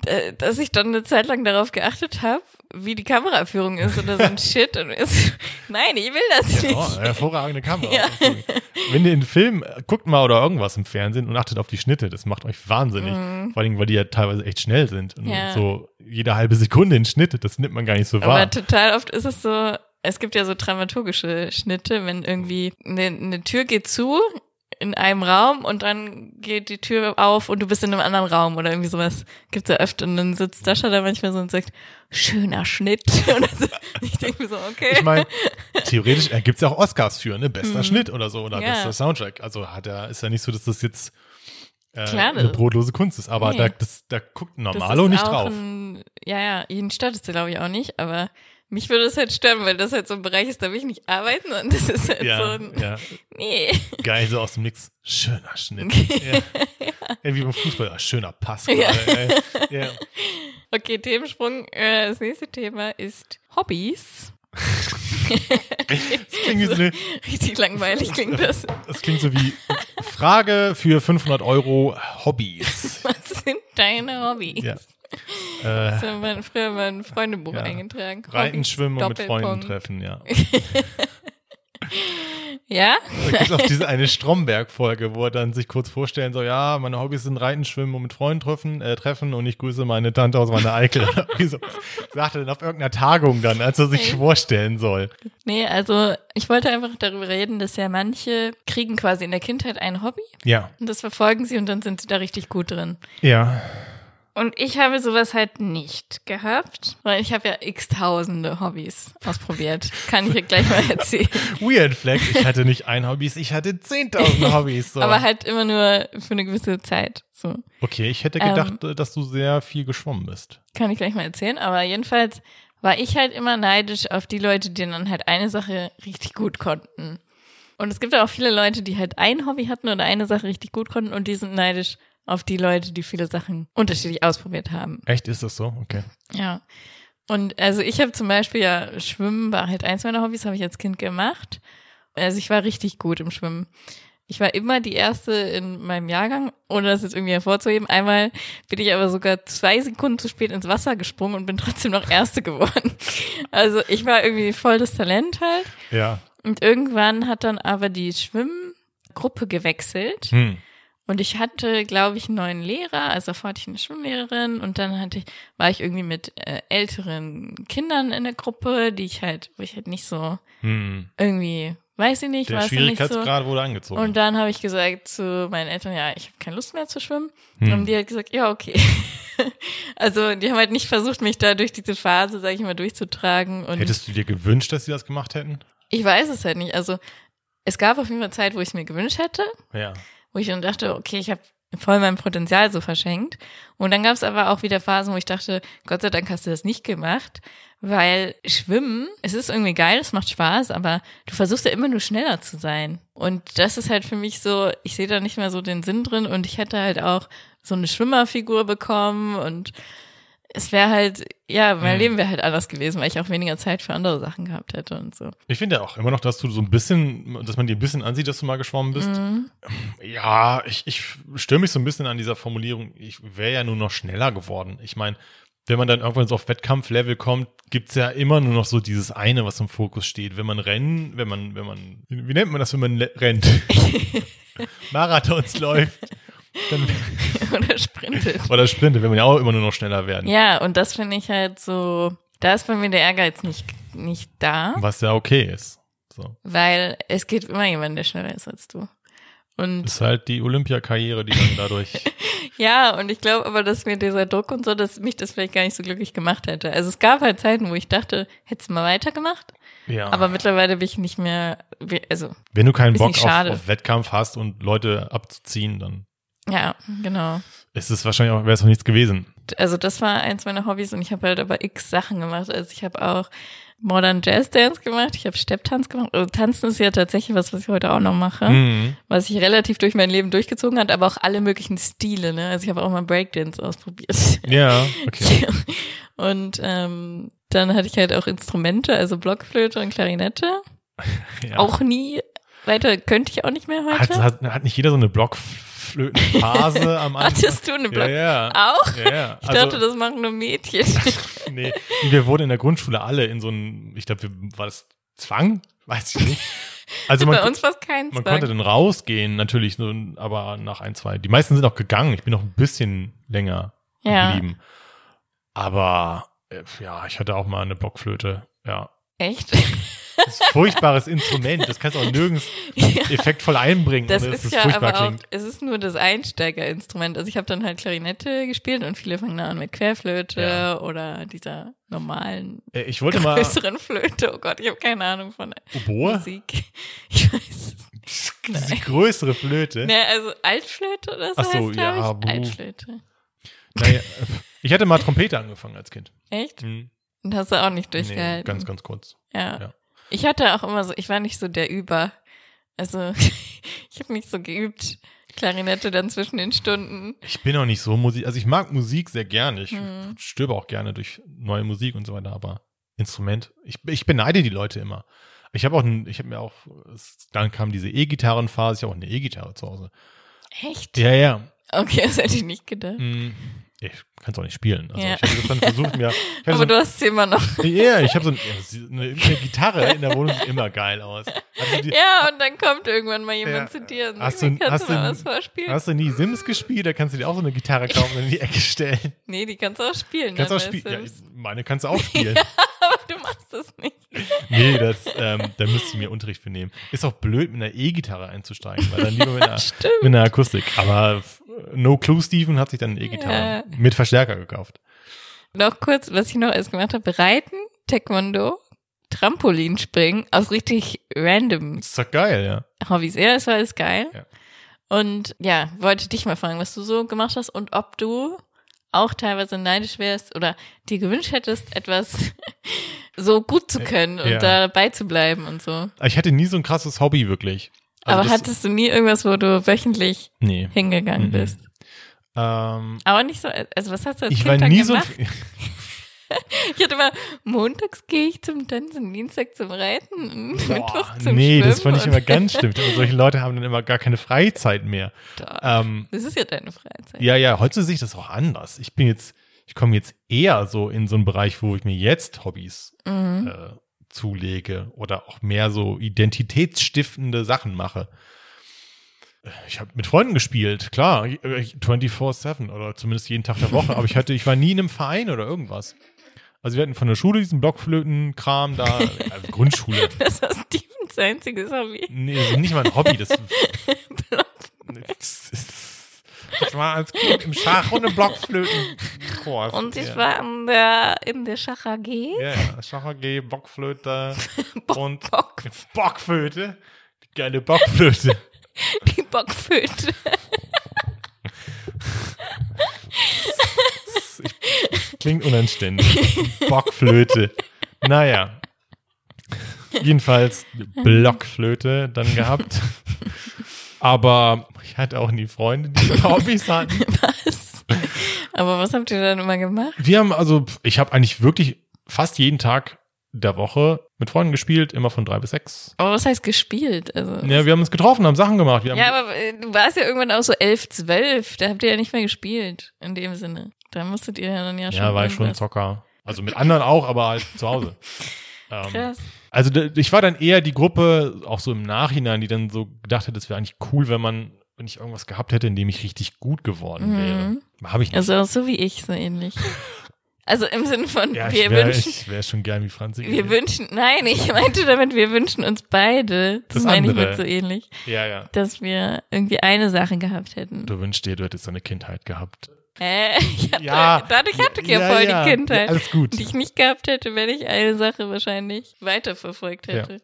äh, Dass ich dann eine Zeit lang darauf geachtet habe, wie die Kameraführung ist oder so ein Shit. Und ist, nein, ich will das nicht. Oh, hervorragende Kamera. Ja. Wenn ihr einen Film äh, guckt mal oder irgendwas im Fernsehen und achtet auf die Schnitte, das macht euch wahnsinnig. Vor allem, weil die ja teilweise echt schnell sind. Und Mhm. Ja. so jede halbe Sekunde in Schnitt, das nimmt man gar nicht so Aber wahr. total oft ist es so, es gibt ja so dramaturgische Schnitte, wenn irgendwie eine, eine Tür geht zu in einem Raum und dann geht die Tür auf und du bist in einem anderen Raum oder irgendwie sowas gibt's ja öfter und dann sitzt Sascha da manchmal so und sagt, schöner Schnitt. Und so, ich denke mir so, okay. Ich meine, theoretisch gibt's ja auch Oscars für, ne? Bester Schnitt oder so oder Mhm. Ja. bester Soundtrack. Also hat er, ist ja nicht so, dass das jetzt äh, Klar, eine brotlose Kunst ist. Aber Nee. da, das, da guckt Normalo nicht drauf. Ein, ja, ja, jeden stört es glaube ich auch nicht, aber mich würde es halt stören, weil das halt so ein Bereich ist, da will ich nicht arbeiten und das ist halt so Ja, ein, ja, nee. geil, so aus dem Nix. Schöner Schnitt. ja. ja, wie beim Fußball, ah, schöner Pass. Ja. Ja. Okay, Themensprung. Äh, das nächste Thema ist Hobbys. Das klingt, so eine, Richtig langweilig klingt das. das klingt so wie Frage für 500 Euro Hobbys. Was sind deine Hobbys? Ja. Äh, So mein, früher mein Freundebuch Ja. eingetragen. Reiten, Schwimmen und mit Freunden treffen, ja. Ja? Da gibt auch diese eine Stromberg-Folge, wo er dann sich kurz vorstellen soll, ja, meine Hobbys sind Reiten, Schwimmen und mit Freunden treffen, äh, treffen und ich grüße meine Tante aus meiner Eikel. Wieso? Sagt er dann auf irgendeiner Tagung dann, als er sich vorstellen soll. Nee, also ich wollte einfach darüber reden, dass ja manche kriegen quasi in der Kindheit ein Hobby Ja. und das verfolgen sie und dann sind sie da richtig gut drin. Ja. Und ich habe sowas halt nicht gehabt, weil ich habe ja x tausende Hobbys ausprobiert. Kann ich dir gleich mal erzählen. Weird Flag, ich hatte nicht ein Hobbys, ich hatte 10.000 Hobbys. So. Aber halt immer nur für eine gewisse Zeit. So. okay, ich hätte Ähm. gedacht, äh, dass du sehr viel geschwommen bist. Kann ich gleich mal erzählen. Aber jedenfalls war ich halt immer neidisch auf die Leute, die dann halt eine Sache richtig gut konnten. Und es gibt auch viele Leute, die halt ein Hobby hatten oder eine Sache richtig gut konnten und die sind neidisch auf die Leute, die viele Sachen unterschiedlich ausprobiert haben. Echt, ist das so? Okay. Ja. Und also ich habe zum Beispiel ja Schwimmen war halt eins meiner Hobbys, habe ich als Kind gemacht. Also ich war richtig gut im Schwimmen. Ich war immer die erste in meinem Jahrgang, ohne das jetzt irgendwie hervorzuheben. Einmal bin ich aber sogar zwei Sekunden zu spät ins Wasser gesprungen und bin trotzdem noch Erste geworden. Also ich war irgendwie voll das Talent halt. Ja. Und irgendwann hat dann aber die Schwimmgruppe gewechselt. Hm. Und ich hatte, glaube ich, einen neuen Lehrer, also davor hatte ich eine Schwimmlehrerin und dann hatte ich, war ich irgendwie mit äh, älteren Kindern in der Gruppe, die ich halt, wo ich halt nicht so Hm. irgendwie, weiß ich nicht, Der war es nicht so. Schwierigkeitsgrad wurde angezogen. Und dann habe ich gesagt zu meinen Eltern, ja, ich habe keine Lust mehr zu schwimmen. Hm. Und die hat gesagt, ja, okay. also die haben halt nicht versucht, mich da durch diese Phase, sage ich mal, durchzutragen. Und Hättest du dir gewünscht, dass sie das gemacht hätten? ich weiß es halt nicht. Also es gab auf jeden Fall Zeit, wo ich es mir gewünscht hätte. Ja. Wo ich dann dachte, okay, ich habe voll mein Potenzial so verschenkt. Und dann gab es aber auch wieder Phasen, wo ich dachte, Gott sei Dank hast du das nicht gemacht, weil Schwimmen, es ist irgendwie geil, es macht Spaß, aber du versuchst ja immer nur schneller zu sein. Und das ist halt für mich so, ich sehe da nicht mehr so den Sinn drin und ich hätte halt auch so eine Schwimmerfigur bekommen und es wäre halt, ja, mein Mhm. Leben wäre halt anders gewesen, weil ich auch weniger Zeit für andere Sachen gehabt hätte und so. Ich finde ja auch immer noch, dass du so ein bisschen, dass man dir ein bisschen ansieht, dass du mal geschwommen bist. Mhm. Ja, ich, ich störe mich so ein bisschen an dieser Formulierung. Ich wäre ja nur noch schneller geworden. Ich meine, wenn man dann irgendwann so auf Wettkampflevel kommt, gibt's ja immer nur noch so dieses eine, was im Fokus steht. Wenn man rennen, wenn man, wenn man, wie nennt man das, wenn man rennt? Marathons läuft, oder sprintet. Oder Sprinte, wenn wir ja auch immer nur noch schneller werden. Ja, und das finde ich halt so, da ist bei mir der Ehrgeiz nicht, nicht da, Was ja okay ist. So. weil es geht immer jemand, der schneller ist als du. Und Ist halt die Olympiakarriere, die dann dadurch. ja, und ich glaube aber, dass mir dieser Druck und so, dass mich das vielleicht gar nicht so glücklich gemacht hätte. Also es gab halt Zeiten, wo ich dachte, hättest du mal weitergemacht, ja. aber mittlerweile bin ich nicht mehr, also wenn du keinen Bock auf, auf Wettkampf hast und Leute abzuziehen, dann ja, genau. ist es wahrscheinlich auch, wäre es auch nichts gewesen. also das war eins meiner Hobbys und ich habe halt aber x Sachen gemacht. Also ich habe auch Modern Jazz Dance gemacht, ich habe Stepptanz gemacht. Also Tanzen ist ja tatsächlich was, was ich heute auch noch mache, Mhm. was sich relativ durch mein Leben durchgezogen hat, aber auch alle möglichen Stile. Ne? Also ich habe auch mal Breakdance ausprobiert. Ja, okay. Und ähm, dann hatte ich halt auch Instrumente, also Blockflöte und Klarinette. Ja. Auch nie weiter, könnte ich auch nicht mehr heute. Hat, hat, hat nicht jeder so eine Blockflötenphase am Anfang? Hattest du eine Block? Ja, ja. Auch? ja, ja. Ich Also, dachte, das machen nur Mädchen. nee, wir wurden in der Grundschule alle in so einem, ich glaube, war das Zwang? Weiß ich nicht. Also man, Bei uns war es kein man Zwang. konnte dann rausgehen, natürlich, aber nach ein, zwei. Die meisten sind auch gegangen. Ich bin noch ein bisschen länger Ja. geblieben. Aber äh, ja, ich hatte auch mal eine Blockflöte. Ja. Echt? Das ist ein furchtbares Instrument. Das kannst du auch nirgends effektvoll einbringen, Das dass ist es ja furchtbar aber auch, klingt. es ist nur das Einsteigerinstrument. Also ich habe dann halt Klarinette gespielt und viele fangen da an mit Querflöte Ja. oder dieser normalen, Äh, Ich wollte mal größeren Flöte. Oh Gott, ich habe keine Ahnung von Oboe, Musik. Ich weiß es. diese größere Flöte. Ne, also Altflöte oder so Ach so, heißt, ja, ich. Altflöte. Naja, ich hatte mal Trompete angefangen als Kind. Echt? Hm. Und hast du auch nicht Nee, durchgehalten? ganz, ganz kurz. ja. ja. Ich hatte auch immer so, ich war nicht so der Über. Also ich habe nicht so geübt. Klarinette dann zwischen den Stunden. Ich bin auch nicht so Musik, also ich mag Musik sehr gerne. Ich Hm. stöbe auch gerne durch neue Musik und so weiter, aber Instrument, ich, ich beneide die Leute immer. Ich habe auch, ich habe mir auch, dann kam diese E-Gitarrenphase, ich habe auch eine E-Gitarre zu Hause. Echt? Ja, ja. Okay, das hätte ich nicht gedacht. Ich kann es auch nicht spielen. Also Ja. ich habe das dann versucht mir. Aber so, du hast sie immer noch. ja, ich habe so ein, ja, eine, eine Gitarre in der Wohnung sieht immer geil aus. Du, die, Ja, und dann kommt irgendwann mal jemand Ja. zu dir und Hast sagt, du- kannst hast du mal du- was vorspielen? hast du nie Sims gespielt? Da kannst du dir auch so eine Gitarre kaufen und in die Ecke stellen. Nee, die kannst du auch spielen. Kannst dann auch spielen. Ja, meine kannst du auch spielen. Aber du machst das nicht. Nee, das, ähm, da müsste ich mir Unterricht für nehmen. Ist auch blöd, mit einer E-Gitarre einzusteigen, weil dann lieber mit einer, mit einer Akustik. Aber No Clue Steven hat sich dann eine E-Gitarre Ja. mit Verstärker gekauft. Noch kurz, was ich noch alles gemacht habe. Reiten, Taekwondo, Trampolinspringen, auch richtig random Das ist doch geil, ja. Hobbys. Ja, das war alles geil. Ja. Und ja, wollte dich mal fragen, was du so gemacht hast und ob du auch teilweise neidisch wärst oder dir gewünscht hättest, etwas so gut zu können und Ja. dabei zu bleiben und so. Ich hatte nie so ein krasses Hobby, wirklich. Also Aber das- hattest du nie irgendwas, wo du wöchentlich Nee. hingegangen Mhm. bist? Ähm, Aber nicht so, also was hast du als ich Kind war nie so. gemacht? Ich hatte immer, montags gehe ich zum Tanzen, Dienstag zum Reiten, und Boah, Mittwoch zum nee, das Schwimmen fand ich immer ganz stimmt. Aber solche Leute haben dann immer gar keine Freizeit mehr. Doch, Ähm, Das ist ja deine Freizeit. ja, ja, heute sehe ich das auch anders. Ich bin jetzt, ich komme jetzt eher so in so einen Bereich, wo ich mir jetzt Hobbys Mhm. äh, zulege oder auch mehr so identitätsstiftende Sachen mache. Ich habe mit Freunden gespielt, klar, äh, 24-7 oder zumindest jeden Tag der Woche, aber ich hatte, ich war nie in einem Verein oder irgendwas. Also wir hatten von der Schule diesen Blockflöten-Kram da, also Grundschule. Das war Stevens einziges Hobby. Nee, das ist nicht mal ein Hobby, das, das war als Kind im Schach und im Blockflöten-Chor. Und ich ja. war in der, in der Schach AG. Ja, ja, Schach AG, Bockflöte und Bock, Bockflöte. Die geile Bockflöte. die Bockflöte. Klingt unanständig. Bockflöte. Naja. Jedenfalls Blockflöte dann gehabt. Aber ich hatte auch nie Freunde, die Hobbys hatten. Was? Aber was habt ihr dann immer gemacht? Wir haben also, ich habe eigentlich wirklich fast jeden Tag der Woche mit Freunden gespielt, immer von drei bis sechs. Aber was heißt gespielt? Also, Ja, wir haben uns getroffen, haben Sachen gemacht. Wir haben, ja, aber äh, du warst ja irgendwann auch so elf, zwölf. Da habt ihr ja nicht mehr gespielt, in dem Sinne. Da musstet ihr ja dann ja schon. ja, war ich schon Zocker. Also mit anderen auch, aber halt zu Hause. Ähm, Krass. Also ich war dann eher die Gruppe, auch so im Nachhinein, die dann so gedacht hat, es wäre eigentlich cool, wenn man wenn ich irgendwas gehabt hätte, in dem ich richtig gut geworden wäre. Habe ich nicht. Also so wie ich, so ähnlich. Also im Sinne von, ja, wir ich wäre wünschen, wär schon gern wie Franzi. wir gewesen. wünschen, nein, ich meinte damit, wir wünschen uns beide, das, Das meine ich andere. mit so ähnlich, Ja, ja. dass wir irgendwie eine Sache gehabt hätten. Du wünschst dir, du hättest eine Kindheit gehabt. Äh, ich hatte, Ja. dadurch hatte ich ja, Ja, voll ja. die Kindheit, Ja, alles gut. die ich nicht gehabt hätte, wenn ich eine Sache wahrscheinlich weiterverfolgt hätte.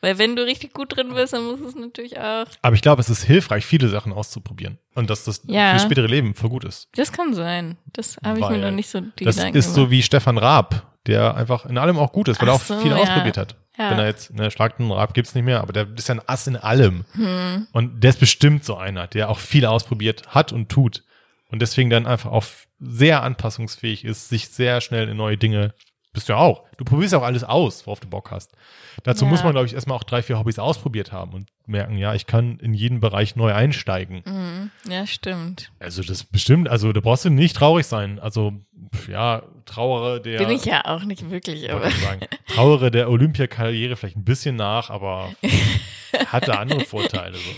Weil wenn du richtig gut drin bist, dann muss es natürlich auch. Aber ich glaube, es ist hilfreich, viele Sachen auszuprobieren. Und dass das Ja. für spätere Leben voll gut ist. Das kann sein. Das habe ich mir noch nicht so die das Gedanken ist so gemacht. wie Stefan Raab, der einfach in allem auch gut ist, weil er Ach auch so, viel ja. ausprobiert hat. Ja. Wenn er jetzt, ne, Schlagten Raab gibt's nicht mehr, aber der ist ja ein Ass in allem. Hm. Und der ist bestimmt so einer, der auch viel ausprobiert hat und tut. Und deswegen dann einfach auch sehr anpassungsfähig ist, sich sehr schnell in neue Dinge, bist du ja auch. Du probierst ja auch alles aus, worauf du Bock hast. Dazu Ja. muss man, glaube ich, erstmal auch drei, vier Hobbys ausprobiert haben und merken, ja, ich kann in jeden Bereich neu einsteigen. Mhm. Ja, stimmt. Also das bestimmt, also da brauchst du nicht traurig sein. Also ja, trauere der Bin ich ja auch nicht wirklich, aber sagen, trauere der Olympiakarriere vielleicht ein bisschen nach, aber hatte andere Vorteile. So.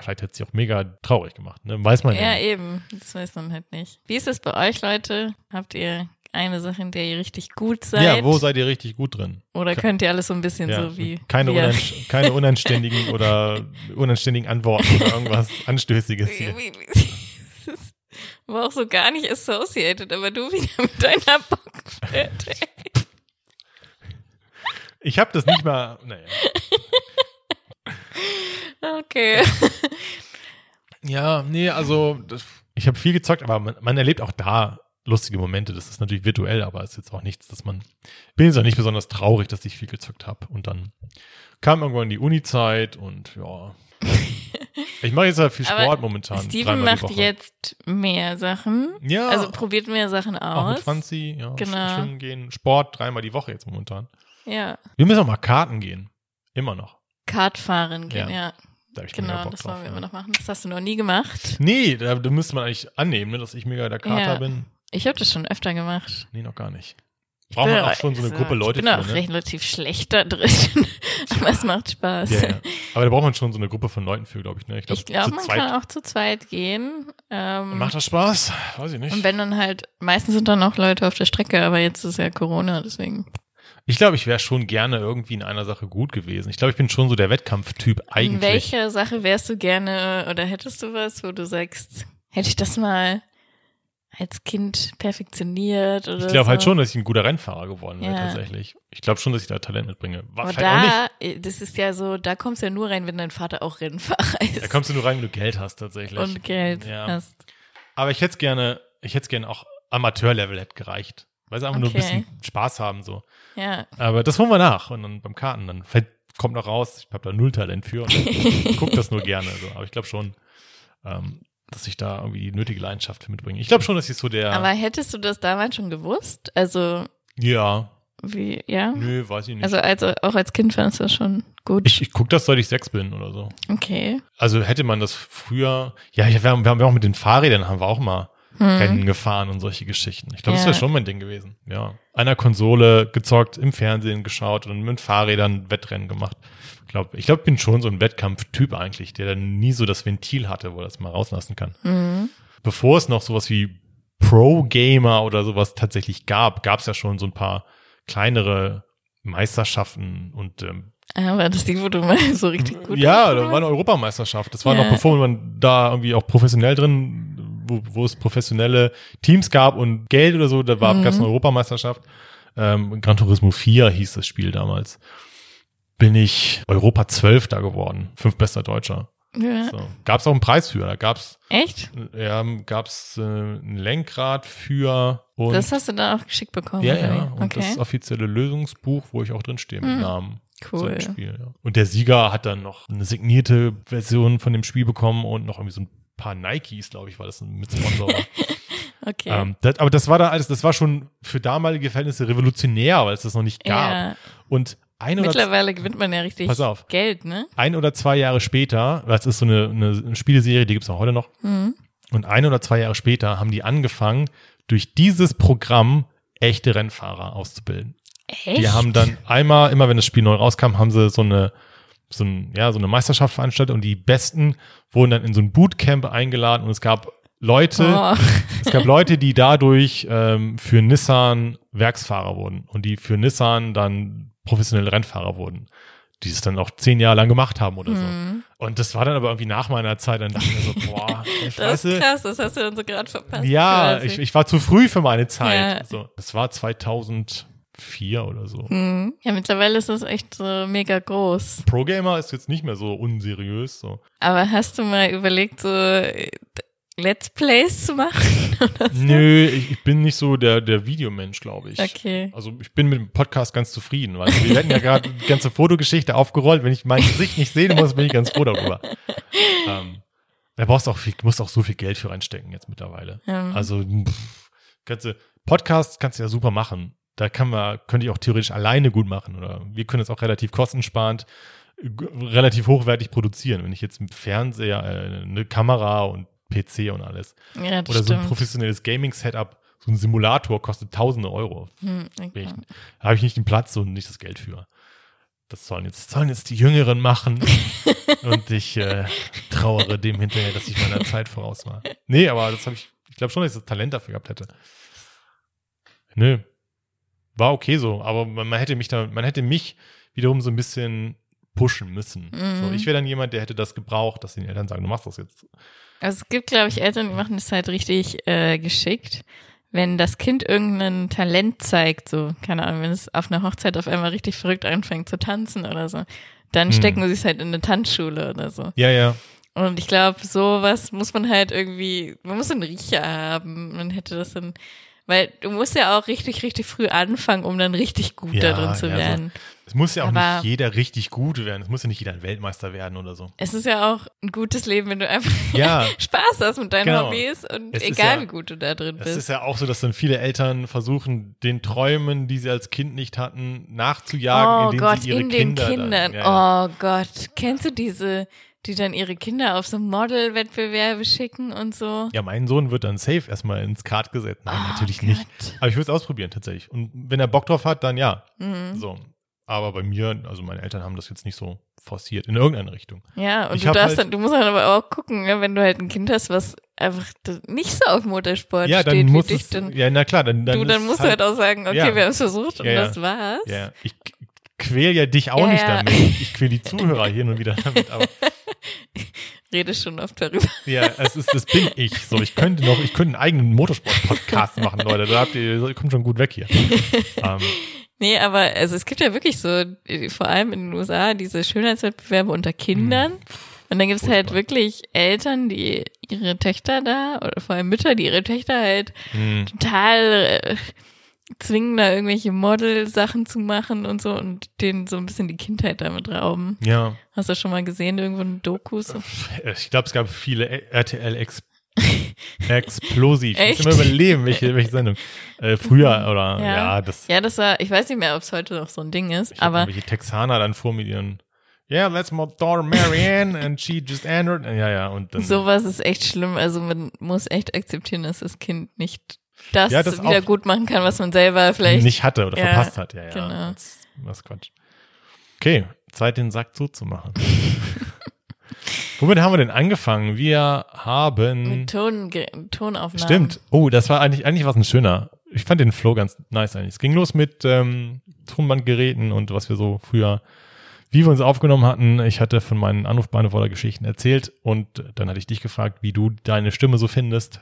Vielleicht hätte sie auch mega traurig gemacht, ne? Weiß man ja. ja, eben. Das weiß man halt nicht. Wie ist es bei euch, Leute? Habt ihr eine Sache, in der ihr richtig gut seid? Ja, wo seid ihr richtig gut drin? Oder könnt ihr alles so ein bisschen Ja, so wie keine, unanst keine unanständigen oder unanständigen Antworten oder irgendwas Anstößiges hier. War auch so gar nicht associated, aber du wieder mit deiner Bockfette. Ich habe das nicht mal, naja. Okay. Ja, nee, also das, ich habe viel gezockt, aber man, man erlebt auch da lustige Momente. Das ist natürlich virtuell, aber ist jetzt auch nichts, dass man. Bin jetzt auch nicht besonders traurig, dass ich viel gezockt habe. Und dann kam irgendwann die Uni-Zeit und ja. Ich mache jetzt halt viel Aber Sport momentan. Steven macht jetzt mehr Sachen. Ja, Also probiert mehr Sachen auch mit aus. Franzi, ja, Genau. schwimmen gehen, Sport dreimal die Woche jetzt momentan. Ja. Wir müssen auch mal Karten gehen. Immer noch. Kartfahren gehen, Ja, ja. Da ich Genau, Bock das drauf, wollen wir ja. immer noch machen. Das hast du noch nie gemacht. Nee, da, da müsste man eigentlich annehmen, ne, dass ich mega der Kater Ja. bin. Ich habe das schon öfter gemacht. Nee, noch gar nicht. Ich Braucht man auch- schon so eine Gruppe Leute Ich bin für, auch ne? relativ schlecht da drin. Aber es macht Spaß. Ja, ja. Aber da braucht man schon so eine Gruppe von Leuten für, glaube ich. Ne? Ich glaube, zu man zweit. kann auch zu zweit gehen. Ähm, Macht das Spaß? Weiß ich nicht. und wenn dann halt, meistens sind dann auch Leute auf der Strecke, aber jetzt ist ja Corona, deswegen. Ich glaube, ich wäre schon gerne irgendwie in einer Sache gut gewesen. Ich glaube, ich bin schon so der Wettkampftyp In eigentlich. welcher Sache wärst du gerne oder hättest du was, wo du sagst, hätte ich das mal als Kind perfektioniert oder Ich glaube so? halt schon, dass ich ein guter Rennfahrer geworden wäre Ja. tatsächlich. Ich glaube schon, dass ich da Talent mitbringe. War Aber nicht. da, äh, das ist ja so, da kommst du ja nur rein, wenn dein Vater auch Rennfahrer ist Da kommst du nur rein, wenn du Geld hast tatsächlich. und Geld Ja. hast. Aber ich hätte gerne, ich hätte gerne auch Amateurlevel hätte gereicht. Weil sie einfach nur ein Okay. bisschen Spaß haben so. Ja. Aber das holen wir nach und dann beim Karten dann vielleicht kommt noch raus, ich habe da null Talent für und ich guck das nur gerne. So. Aber ich glaube schon, ähm, dass ich da irgendwie die nötige Leidenschaft für mitbringe. Ich glaube schon, dass ich so der. Aber hättest du das damals schon gewusst? Also, ja, wie, ja? nö, weiß ich nicht. Also, also auch als Kind fandest du das schon gut. ich ich gucke das, seit ich sechs bin oder so. okay. Also hätte man das früher, ja, wir haben, wir haben auch mit den Fahrrädern haben wir auch mal Rennen gefahren und solche Geschichten. Ich glaube, das Hm. Ja. wäre schon mein Ding gewesen. Ja. Einer Konsole gezockt, im Fernsehen geschaut und mit Fahrrädern Wettrennen gemacht. Ich glaube, ich glaub, bin schon so ein Wettkampftyp eigentlich, der dann nie so das Ventil hatte, wo er das mal rauslassen kann. Mhm. Bevor es noch sowas wie Pro-Gamer oder sowas tatsächlich gab, gab es ja schon so ein paar kleinere Meisterschaften und ähm, Aber das die, wo du mal so richtig gut ja, da war eine Europameisterschaft. Das war Ja. noch bevor man da irgendwie auch professionell drin, wo, wo es professionelle Teams gab und Geld oder so, da war Mhm. gab's eine Europameisterschaft. Ähm, Gran Turismo 4 hieß das Spiel damals. Bin ich Europa 12 da geworden. Fünf bester Deutscher. Ja. So. Gab's auch einen Preis für. Da gab's, Echt? ja, gab's äh, ein Lenkrad für und das hast du dann auch geschickt bekommen? ja, ja, und okay. das offizielle Lösungsbuch, wo ich auch drin stehe mit Mhm. Namen. So cool. ein Spiel, ja. Und der Sieger hat dann noch eine signierte Version von dem Spiel bekommen und noch irgendwie so ein paar Nikes, glaube ich, war das mit Sponsor. Okay. ähm, das, aber das war da alles, das war schon für damalige Verhältnisse revolutionär, weil es das noch nicht gab. ja. Und ein oder, Mittlerweile gewinnt man ja richtig Pass auf. Geld, ne? ein oder zwei Jahre später, das ist so eine, eine Spieleserie, die gibt's auch heute noch, Mhm. und ein oder zwei Jahre später haben die angefangen, durch dieses Programm echte Rennfahrer auszubilden. Echt? Die haben dann einmal, immer wenn das Spiel neu rauskam, haben sie so eine so, ein, ja, so eine Meisterschaft veranstaltet und die Besten wurden dann in so ein Bootcamp eingeladen und es gab Leute, Oh. es gab Leute, die dadurch ähm, für Nissan Werksfahrer wurden und die für Nissan dann professionelle Rennfahrer wurden, die es dann auch zehn Jahre lang gemacht haben oder so. Mhm. Und das war dann aber irgendwie nach meiner Zeit, dann dachte ich mir so, boah, ich Das weiß ist krass, das hast du dann so gerade verpasst. ja, ich, ich war zu früh für meine Zeit. Ja. So, das war 2004 oder so. Mhm. Ja, mittlerweile ist das echt so mega groß. Pro Gamer ist jetzt nicht mehr so unseriös. So. Aber hast du mal überlegt, so äh, Let's Plays zu machen? oder so? Nö, ich, ich bin nicht so der, der Videomensch, glaube ich. Okay. Also ich bin mit dem Podcast ganz zufrieden, weil wir hatten ja gerade die ganze Fotogeschichte aufgerollt. Wenn ich mein Gesicht nicht sehen muss, bin ich ganz froh darüber. Ähm, da brauchst du auch viel, musst auch so viel Geld für reinstecken jetzt mittlerweile. Ja. Also pff, kannst du, Podcast kannst du ja super machen. Da kann man, könnte ich auch theoretisch alleine gut machen. Oder wir können es auch relativ kostensparend, relativ hochwertig produzieren. Wenn ich jetzt mit Fernseher, äh, eine Kamera und PC und alles. ja, Oder so ein stimmt. professionelles Gaming-Setup, so ein Simulator kostet tausende Euro. Hm, okay. Da habe ich nicht den Platz und nicht das Geld für. Das sollen jetzt, sollen jetzt die Jüngeren machen. und ich äh, trauere dem hinterher, dass ich meiner Zeit voraus war. Nee, aber das habe ich, ich glaube schon, dass ich das Talent dafür gehabt hätte. Nö. War okay so, aber man, man hätte mich da, man hätte mich wiederum so ein bisschen pushen müssen. Mhm. So, ich wäre dann jemand, der hätte das gebraucht, dass die Eltern sagen, du machst das jetzt. Also es gibt, glaube ich, Eltern, die machen das halt richtig äh, geschickt. Wenn das Kind irgendein Talent zeigt, so, keine Ahnung, wenn es auf einer Hochzeit auf einmal richtig verrückt anfängt zu tanzen oder so, dann Hm. stecken sie es halt in eine Tanzschule oder so. Ja, ja. Und ich glaube, sowas muss man halt irgendwie, man muss einen Riecher haben. Man hätte das dann, weil du musst ja auch richtig, richtig früh anfangen, um dann richtig gut Ja, da drin zu ja, so. werden. Es muss ja auch Aber- nicht jeder richtig gut werden. Es muss ja nicht jeder ein Weltmeister werden oder so. Es ist ja auch ein gutes Leben, wenn du einfach Ja, Spaß hast mit deinen Genau. Hobbys und Es egal ja- wie gut du da drin Es bist. ist ja auch so, dass dann viele Eltern versuchen, den Träumen, die sie als Kind nicht hatten, nachzujagen, oh indem Gott, sie ihre in den Kinder Kindern. Dann, ja. Oh Gott, kennst du diese, die dann ihre Kinder auf so Modelwettbewerbe schicken und so? ja, mein Sohn wird dann safe erstmal ins Kart gesetzt. Nein, Oh natürlich Gott. nicht. Aber ich würde es ausprobieren tatsächlich. Und wenn er Bock drauf hat, dann ja. Mhm. So. Aber bei mir, also meine Eltern haben das jetzt nicht so forciert in irgendeine Richtung. Ja, und Ich du darfst halt- dann, du musst dann aber auch gucken, ne, wenn du halt ein Kind hast, was einfach nicht so auf Motorsport ja, dann steht muss wie dich, es, dann, ja, na klar, dann, dann du, dann musst du halt auch sagen, okay, Ja. wir haben es versucht und Ja, das war's. Ja, ich quäl ja dich auch Ja, nicht damit. Ich quäl die Zuhörer hier und wieder damit, aber Rede schon oft darüber. Ja, es ist, das bin ich. So, ich könnte noch, ich könnte einen eigenen Motorsport-Podcast machen, Leute. Da habt ihr, ihr kommt schon gut weg hier. ähm, Nee, aber also es gibt ja wirklich so, äh, vor allem in den USA, diese Schönheitswettbewerbe unter Kindern. Und dann gibt's halt Furchtbar. wirklich Eltern, die ihre Töchter da, oder vor allem Mütter, die ihre Töchter halt mh, total äh, zwingen, da irgendwelche Model-Sachen zu machen und so und denen so ein bisschen die Kindheit damit rauben. ja, Hast du schon mal gesehen, irgendwo in Dokus? ich glaube, es gab viele RTL Ex Explosiv. Ich muss Echt? immer überleben, welche, welche Sendung. Äh, früher, oder, ja, Ja. das, Ja, das war, ich weiß nicht mehr, ob es heute noch so ein Ding ist, ich aber aber welche Texaner dann vor mit ihren, yeah, that's my daughter Marianne and she just entered. Ja, ja, und dann. sowas ist echt schlimm. Also man muss echt akzeptieren, dass das Kind nicht das, Ja, das wieder gut machen kann, was man selber vielleicht nicht hatte oder Ja, verpasst hat. Ja, ja. genau. Das, was Quatsch. Okay, Zeit, den Sack zuzumachen. Womit haben wir denn angefangen? Wir haben. mit Ton, Tonaufnahmen. Stimmt. Oh, das war eigentlich, eigentlich was ein schöner. Ich fand den Flow ganz nice eigentlich. Es ging los mit ähm, Tonbandgeräten und was wir so früher, wie wir uns aufgenommen hatten. Ich hatte von meinen Anrufbeantworter-Geschichten erzählt und dann hatte ich dich gefragt, wie du deine Stimme so findest.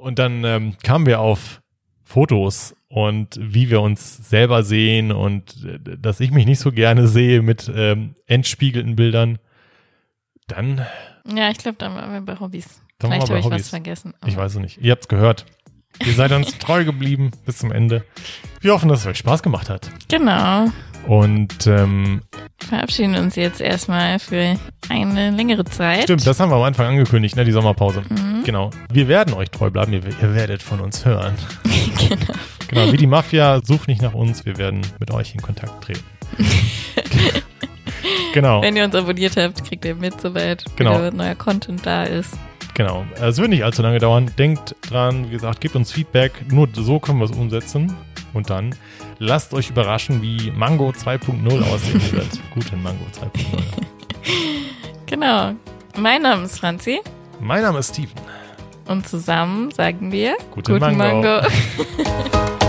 Und dann ähm, kamen wir auf Fotos und wie wir uns selber sehen und äh, dass ich mich nicht so gerne sehe mit ähm, entspiegelten Bildern. Dann, Ja, ich glaube, dann waren wir bei Hobbys. Dann Vielleicht habe ich Hobbys. was vergessen. ich weiß es nicht. Ihr habt's gehört. Ihr seid uns treu geblieben bis zum Ende. Wir hoffen, dass es euch Spaß gemacht hat. Genau. Und ähm, Verabschieden uns jetzt erstmal für eine längere Zeit. stimmt, das haben wir am Anfang angekündigt, ne, die Sommerpause. Mhm. Genau. Wir werden euch treu bleiben. Ihr, ihr werdet von uns hören. genau. Genau, wie die Mafia, sucht nicht nach uns. Wir werden mit euch in Kontakt treten. genau. Wenn ihr uns abonniert habt, kriegt ihr mit, sobald Genau. neuer Content da ist. Genau. Es wird nicht allzu lange dauern. Denkt dran, wie gesagt, gebt uns Feedback. Nur so können wir es umsetzen. Und dann lasst euch überraschen, wie Mango 2.0 aussehen wird. Guten Mango 2.0. Genau. Mein Name ist Franzi Mein Name ist Steven. und zusammen sagen wir Guten Mango. Mango.